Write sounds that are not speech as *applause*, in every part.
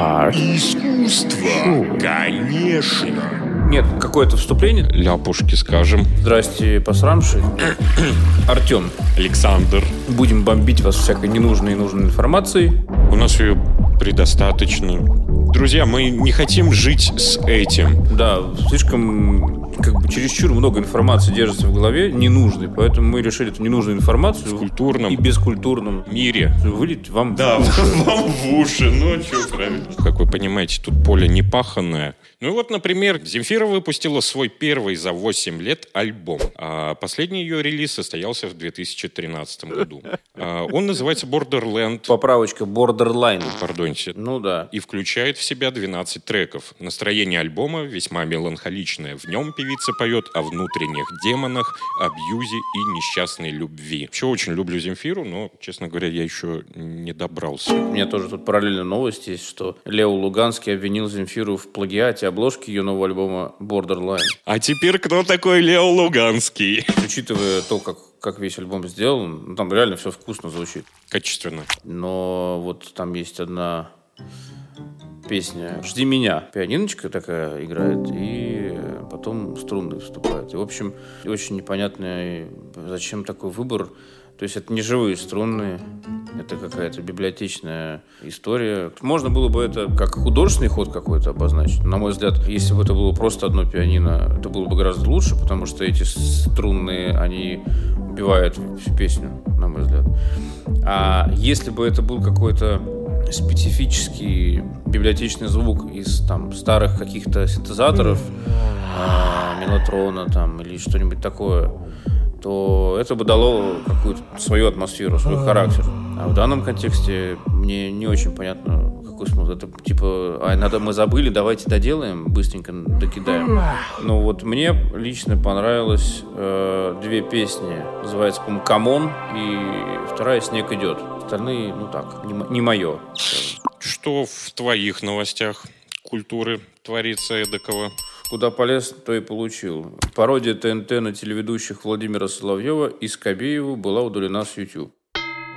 Art. Искусство, конечно. Нет, какое-то вступление. Ляпушки скажем. Здрасте, посрамши. *clears throat* Артем, Александр. будем бомбить вас всякой ненужной и нужной информацией. У нас ее предостаточно. Друзья, мы не хотим жить с этим. Да, слишком, как бы, чересчур много информации держится в голове, ненужной, поэтому мы решили эту ненужную информацию В культурном и бескультурном мире. вылить вам Да, в уши. *laughs* вам в уши, ну что, правильно. Как вы понимаете, тут поле не паханное. Ну вот, например, Земфира выпустила свой первый за 8 лет альбом. А последний ее релиз состоялся в 2013 году. А он называется Borderland. Поправочка Borderline. Пардоньте. Ну да. И включает в себя 12 треков. Настроение альбома весьма меланхоличное. В нем певица поет о внутренних демонах, абьюзе и несчастной любви. Вообще очень люблю Земфиру, но, честно говоря, я еще не добрался. У меня тоже тут параллельно новость есть, что Лео Луганский обвинил Земфиру в плагиате обложки ее нового альбома Borderline. А теперь кто такой Лео Луганский? Учитывая то, как, как весь альбом сделан, ну, там реально все вкусно звучит. Качественно. Но вот там есть одна песня «Жди меня». Пианиночка такая играет, и потом струнные вступают. И, в общем, очень непонятно, зачем такой выбор. То есть это не живые струнные, это какая-то библиотечная история. Можно было бы это как художественный ход какой-то обозначить. На мой взгляд, если бы это было просто одно пианино, это было бы гораздо лучше, потому что эти струнные, они убивают всю песню, на мой взгляд. А если бы это был какой-то специфический библиотечный звук из там старых каких-то синтезаторов, а, мелатрона там или что-нибудь такое, то это бы дало какую-то свою атмосферу, свой характер. А в данном контексте мне не очень понятно, какой смысл. Это типа, а надо мы забыли, давайте доделаем, быстренько докидаем. Ну вот мне лично понравилось э, две песни. Называется, по-моему, «Come on» и вторая «Снег идет». Остальные, ну так, не, мо- не мое. Что в твоих новостях культуры творится эдакого? Куда полез, то и получил. Пародия ТНТ на телеведущих Владимира Соловьева и Скобееву была удалена с YouTube.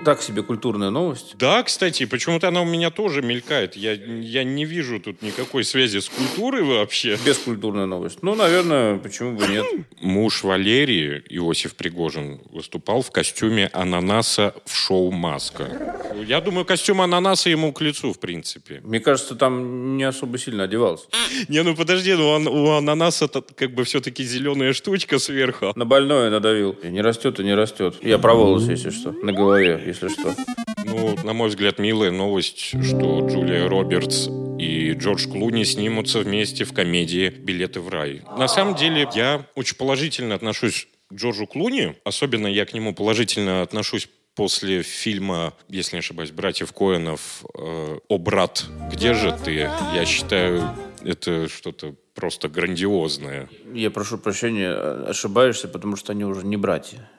Так себе культурная новость. Да, кстати, почему-то она у меня тоже мелькает. Я, я не вижу тут никакой связи с культурой вообще. Бескультурная новость. Ну, наверное, почему бы нет. *clears throat* Муж Валерии, Иосиф Пригожин, выступал в костюме ананаса в шоу «Маска». Я думаю, костюм ананаса ему к лицу, в принципе. Мне кажется, там не особо сильно одевался. *clears throat* Не, ну подожди, ну у ананаса как бы все-таки зеленая штучка сверху. На больное надавил. И Не растет и не растет. Я про волосы, если что. На голове, если что. Ну, на мой взгляд, милая новость, что Джулия Робертс и Джордж Клуни снимутся вместе в комедии «Билеты в рай». На самом деле, я очень положительно отношусь к Джорджу Клуни. Особенно я к нему положительно отношусь после фильма, если не ошибаюсь, «Братьев Коэнов» э, «О, брат, где же ты?» Я считаю, это что-то просто грандиозное. Я прошу прощения, ошибаешься, потому что они уже не братья.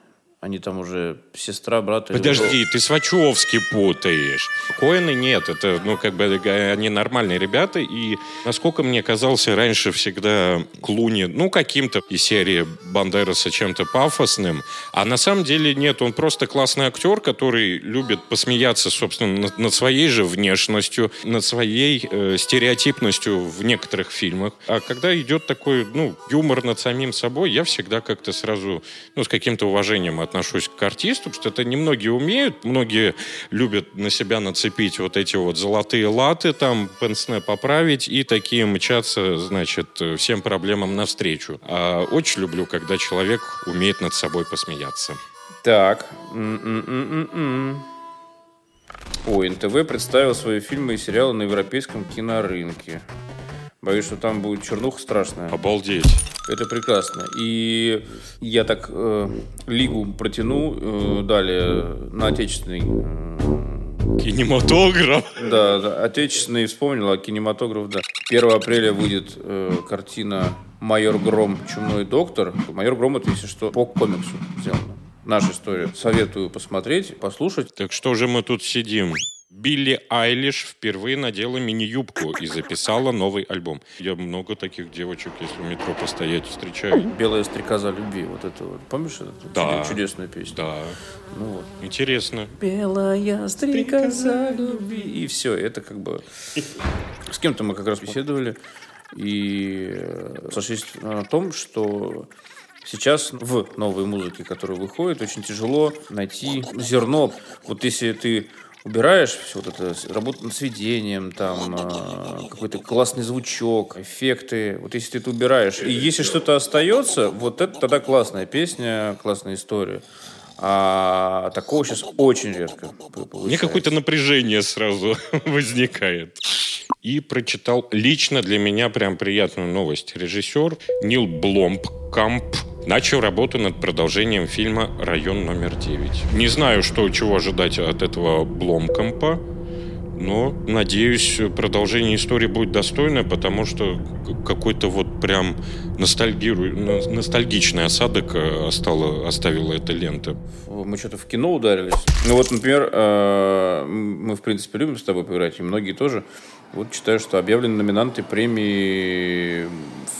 Они там уже сестра, брат. или Подожди, ты с Вачовски путаешь. Коины нет, это, ну, как бы, э, они нормальные ребята, и, насколько мне казался раньше всегда Клуни, ну, каким-то из серии Бандераса чем-то пафосным, а на самом деле нет, он просто классный актер, который любит посмеяться, собственно, над, над своей же внешностью, над своей э, стереотипностью в некоторых фильмах. А когда идет такой, ну, юмор над самим собой, я всегда как-то сразу, ну, с каким-то уважением отношусь к артисту, потому что это немногие умеют, многие любят на себя нацепить вот эти вот золотые латы, там, пенсне поправить и такие мчаться, значит, всем проблемам навстречу. А очень люблю, когда человек умеет над собой посмеяться. Так. М-м-м-м-м. О, НТВ представил свои фильмы и сериалы на европейском кинорынке. Боюсь, что там будет чернуха страшная. Обалдеть. Это прекрасно. И я так э, лигу протяну э, далее на отечественный. э, Кинематограф. да, да, отечественный вспомнил, а кинематограф, да. 1 апреля выйдет э, картина «Майор Гром. Чумной доктор». «Майор Гром» — это, если что, по комиксу сделано. Наша история. Советую посмотреть, послушать. Так что же мы тут сидим? Билли Айлиш впервые надела мини-юбку и записала новый альбом. Я много таких девочек, если в метро постоять, встречаю. «Белая стрекоза любви». Вот это вот. Помнишь эту Да. чудесную песню? Да, Ну вот. интересно. Белая стрекоза любви. И все, это как бы... *laughs* С кем-то мы как раз беседовали и э, сошлись на том, что сейчас в новой музыке, которая выходит, очень тяжело найти зерно. Вот если ты убираешь все вот это, работу над сведением, там, э, какой-то классный звучок, эффекты, вот если ты это убираешь, и если что-то остается, вот это тогда классная песня, классная история. А такого сейчас очень редко п- Мне получается. какое-то напряжение сразу *laughs* возникает. И прочитал лично для меня прям приятную новость. Режиссер Нил Бломкамп начал работу над продолжением фильма «Район номер 9». Не знаю, что, чего ожидать от этого Бломкампа, но, надеюсь, продолжение истории будет достойное, потому что какой-то вот прям ностальгиру- но- ностальгичный осадок э, остала, оставила эта лента. Мы что-то в кино ударились. Ну вот, например, э, мы, в принципе, любим с тобой поиграть, и многие тоже. Вот читаю, что объявлены номинанты премии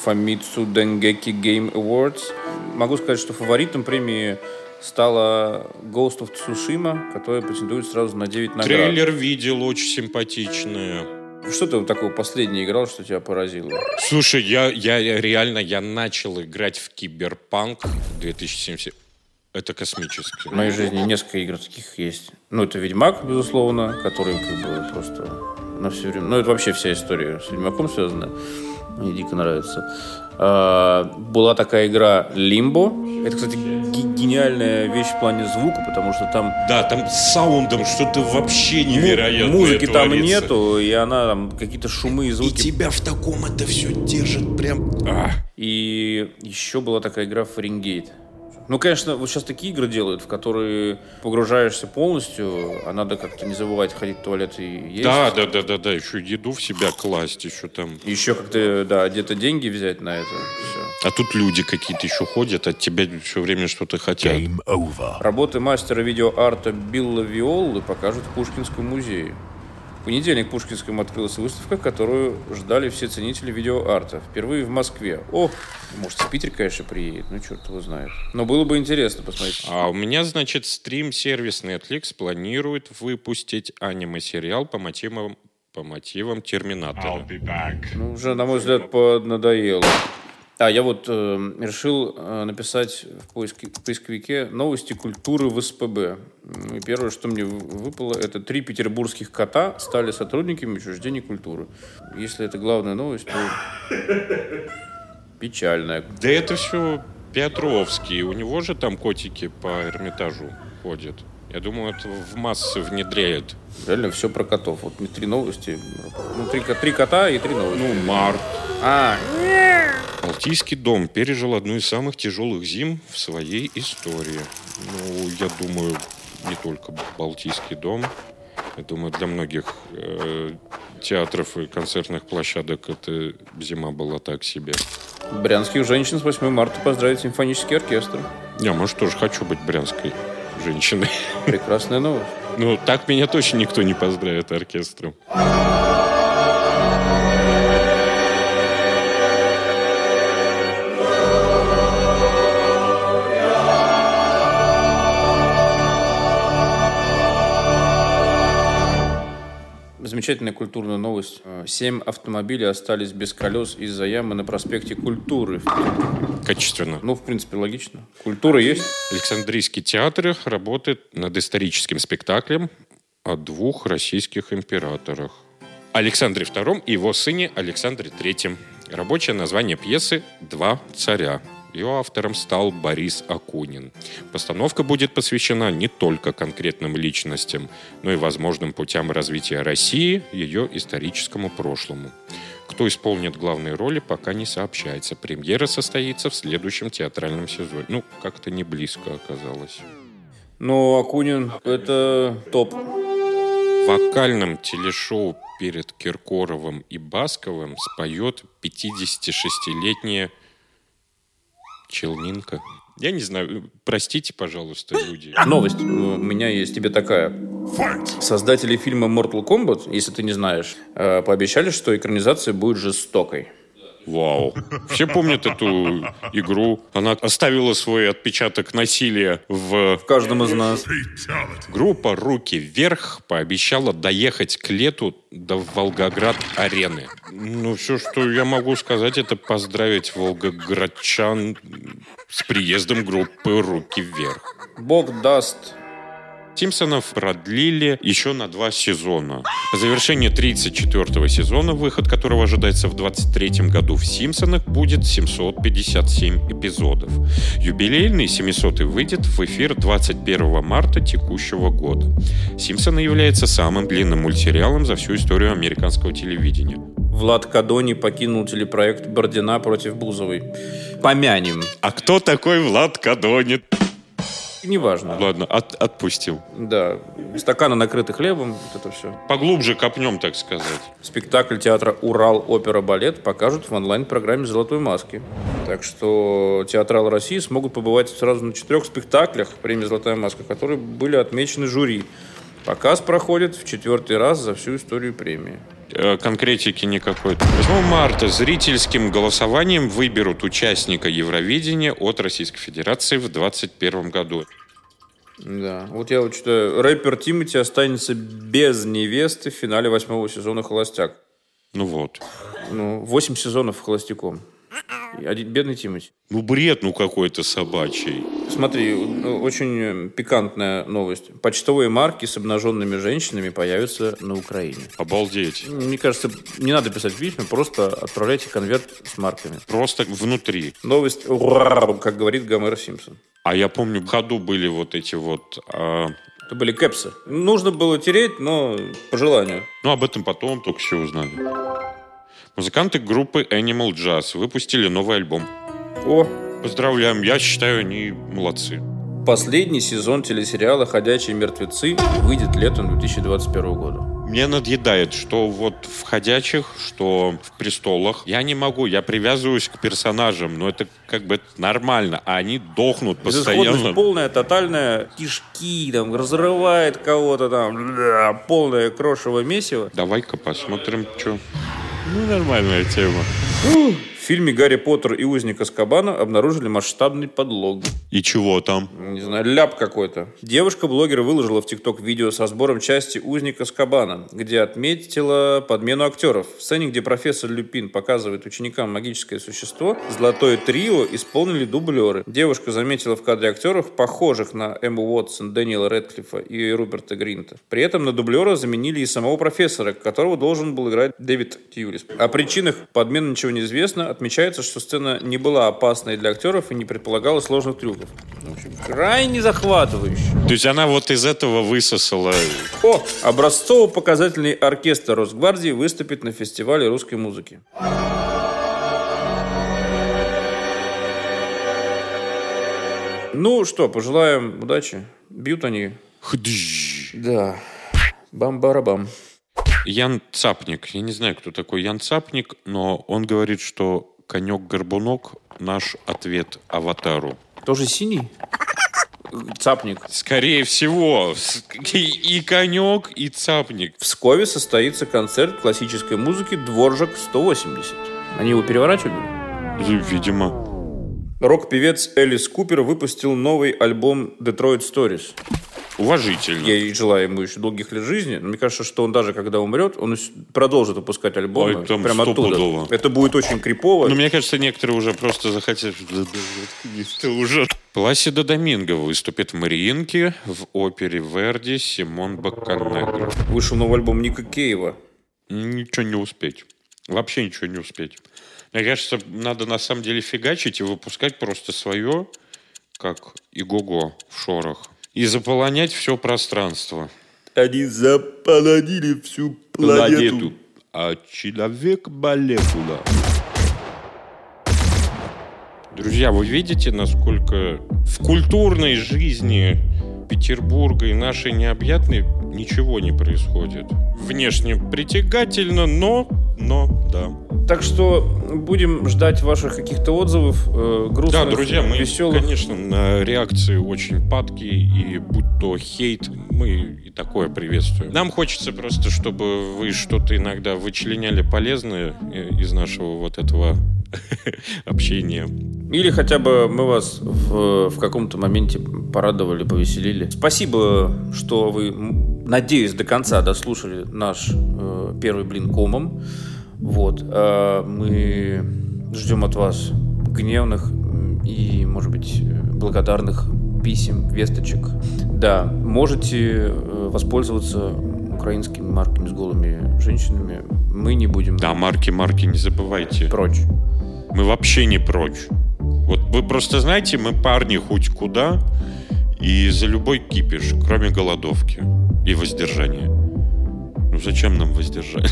Famitsu Dengeki Game Awards. Могу сказать, что фаворитом премии стала Ghost of Tsushima, которая претендует сразу на 9 наград. Трейлер видел, очень симпатичное. Что ты вот такого последнее играл, что тебя поразило? Слушай, я, я реально, я начал играть в Киберпанк 2070. Это космический. В моей жизни несколько игр таких есть. Ну, это Ведьмак, безусловно, который как бы просто на все время... Ну, это вообще вся история с Ведьмаком связана. Мне дико нравится. А, была такая игра Limbo. Это, кстати, ге- гениальная вещь в плане звука, потому что там Да, там с саундом что-то вообще невероятное музыки там творится. нету, и она там какие-то шумы и И звуки. тебя в таком это все держит прям... А. И еще была такая игра Фаренгейт. Ну, конечно, вот сейчас такие игры делают, в которые погружаешься полностью, а надо как-то не забывать ходить в туалет и есть. Да, да, да, да, да, еще еду в себя класть, еще там... Еще как-то, да, где-то деньги взять на это. Все. А тут люди какие-то еще ходят, от тебя все время что-то хотят. Game over. Работы мастера видеоарта Билла Виоллы покажут в Пушкинском музее. В понедельник в Пушкинском открылась выставка, которую ждали все ценители видеоарта. Впервые в Москве. О, может, в Питер, конечно, приедет. Ну, черт его знает. Но было бы интересно посмотреть. А у меня, значит, стрим-сервис Netflix планирует выпустить аниме-сериал по мотивам, по мотивам Терминатора. Ну, уже, на мой взгляд, поднадоело. А, я вот э, решил э, написать в, поиске, в поисковике новости культуры в СПБ. М, И первое, что мне вы- выпало, это три петербургских кота стали сотрудниками учреждений культуры. Если это главная новость, то *laughs* печальная. Да это все Петровский. У него же там котики по Эрмитажу ходят. Я думаю, это в массы внедряет. Реально все про котов. Вот мне три новости. Ну, три, три кота и три новости. Ну, март. А, Балтийский дом пережил одну из самых тяжелых зим в своей истории. Ну, я думаю, не только Балтийский дом. Я думаю, для многих э, театров и концертных площадок эта зима была так себе. брянских женщин с 8 марта поздравит симфонический оркестр. Я, может, тоже хочу быть брянской женщиной. Прекрасная новость. Ну, так меня точно никто не поздравит оркестром. Замечательная культурная новость. Э, Семь автомобилей остались без колес из-за ямы на проспекте Культуры. Качественно. Ну, в принципе, логично. Культура есть. Александрийский театр работает над историческим спектаклем о двух российских императорах. Александре II и его сыне Александре III. Рабочее название пьесы «Два царя». Ее автором стал Борис Акунин. Постановка будет посвящена не только конкретным личностям, но и возможным путям развития России, ее историческому прошлому. Кто исполнит главные роли, пока не сообщается. Премьера состоится в следующем театральном сезоне. Ну, как-то не близко оказалось. Но Акунин – это топ. В вокальном телешоу перед Киркоровым и Басковым споет 56-летняя Челнинка. Я не знаю, простите, пожалуйста, люди. *laughs* Новость у меня есть тебе такая. Создатели фильма Mortal Kombat, если ты не знаешь, э, пообещали, что экранизация будет жестокой. Вау. Все помнят эту игру. Она оставила свой отпечаток насилия в... В каждом из нас. Группа «Руки вверх» пообещала доехать к лету до Волгоград-арены. Ну, все, что я могу сказать, это поздравить волгоградчан с приездом группы «Руки вверх». Бог даст, Симпсонов продлили еще на два сезона. По завершении 34 сезона, выход которого ожидается в 23 году в Симпсонах, будет 757 эпизодов. Юбилейный 700 выйдет в эфир 21 марта текущего года. Симпсоны является самым длинным мультсериалом за всю историю американского телевидения. Влад Кадони покинул телепроект «Бордина против Бузовой». Помянем. А кто такой Влад Кадонит? Неважно. Ладно, от- отпустил. Да, стаканы накрыты хлебом, вот это все. Поглубже копнем, так сказать. Спектакль театра «Урал. Опера. Балет» покажут в онлайн-программе «Золотой маски». Так что театралы России смогут побывать сразу на четырех спектаклях премии «Золотая маска», которые были отмечены жюри. Показ проходит в четвертый раз за всю историю премии. Э, конкретики никакой. 8 марта зрительским голосованием выберут участника Евровидения от Российской Федерации в 2021 году. Да, вот я вот читаю, рэпер Тимати останется без невесты в финале восьмого сезона «Холостяк». Ну вот. Ну, восемь сезонов «Холостяком». Один бедный Тимати. Ну бред, ну какой-то собачий. Смотри, ну, очень э, пикантная новость. Почтовые марки с обнаженными женщинами появятся на Украине. Обалдеть. Мне кажется, не надо писать письма, просто отправляйте конверт с марками. Просто внутри. Новость, как говорит Гомер Симпсон. А я помню, в ходу были вот эти вот... а, Это были кэпсы. Нужно было тереть, но по желанию. Ну, об этом потом только все узнали. Музыканты группы Animal Jazz выпустили новый альбом. О, Поздравляем, я считаю, они молодцы. последний сезон телесериала «Ходячие мертвецы» выйдет летом 2021 года. Мне надъедает, что вот в «Ходячих», что в «Престолах». Я не могу, я привязываюсь к персонажам, но это как бы нормально, а они дохнут постоянно. полная, тотальная, кишки, там, разрывает кого-то там, полное крошево месиво. Давай-ка посмотрим, что. Ну, нормальная тема. В фильме «Гарри Поттер и узник Аскабана» обнаружили масштабный подлог. И чего там? Не знаю, ляп какой-то. Девушка-блогер выложила в ТикТок видео со сбором части «Узник Аскабана», где отметила подмену актеров. В сцене, где профессор Люпин показывает ученикам магическое существо, золотое трио исполнили дублеры. Девушка заметила в кадре актеров, похожих на Эмму Уотсон, Дэниела Редклиффа и Руберта Гринта. При этом на дублера заменили и самого профессора, которого должен был играть Дэвид Тьюлис. О причинах подмены ничего не известно. Отмечается, что сцена не была опасной для актеров и не предполагала сложных трюков. В общем, крайне захватывающе. То есть она вот из этого высосала... О, образцово-показательный оркестр Росгвардии выступит на фестивале русской музыки. Ну что, пожелаем удачи. Бьют они. Хдж. Да. Бам-барабам. Ян Цапник. Я не знаю, кто такой Ян Цапник, но он говорит, что конек-горбунок – наш ответ аватару. Тоже синий? Цапник. Скорее всего, и, конек, и цапник. В Пскове состоится концерт классической музыки «Дворжак 180». Они его переворачивали? Видимо. Рок-певец Элис Купер выпустил новый альбом «Detroit Stories». Уважительно. Я и желаю ему еще долгих лет жизни. Но мне кажется, что он даже когда умрет, он продолжит выпускать альбомы. Ой, там прямо оттуда. стопудово. Это будет очень крипово. Но мне кажется, некоторые уже просто захотят... Это уже... Пласида Доминго выступит в Мариинке в опере Верди Симон Бакканегро. Вышел новый альбом Ника Кейва. Ничего не успеть. Вообще ничего не успеть. Мне кажется, надо на самом деле фигачить и выпускать просто свое, как Игого в шорах. И заполонять все пространство. Они заполонили всю Планету. А человек молекула. Друзья, вы видите, насколько в культурной жизни Петербурга и нашей необъятной ничего не происходит. Внешне притягательно, но, но, да. Так что будем ждать ваших каких-то отзывов, э, грустных, Да, друзья, мы, веселых. конечно, на реакции очень падки, и будь то хейт, мы и такое приветствуем. Нам хочется просто, чтобы вы что-то иногда вычленяли полезное э, из нашего вот этого *laughs* общения. Или хотя бы мы вас в, в каком-то моменте порадовали, повеселили. Спасибо, что вы, надеюсь, до конца дослушали наш э, первый блин комом. Вот. э, мы ждем от вас гневных и, может быть, благодарных писем, весточек. Да, можете э, воспользоваться украинскими марками с голыми женщинами. Мы не будем Да, марки, марки, не забывайте. прочь. Мы вообще не прочь. Вот вы просто знаете, мы парни хоть куда, и за любой кипиш, кроме голодовки и воздержания. Ну зачем нам воздержание?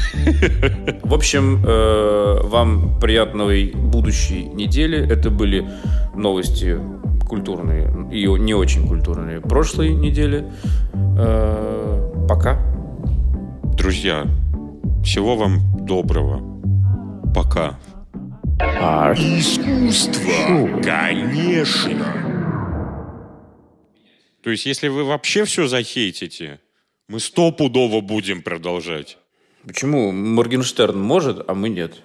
В общем, э, вам приятной будущей недели. Это были новости культурные и не очень культурные прошлой недели. Э, пока. Друзья, всего вам доброго. Пока. Искусство, конечно. То есть, если вы вообще все захейтите, мы стопудово будем продолжать. Почему Моргенштерн может, а мы нет?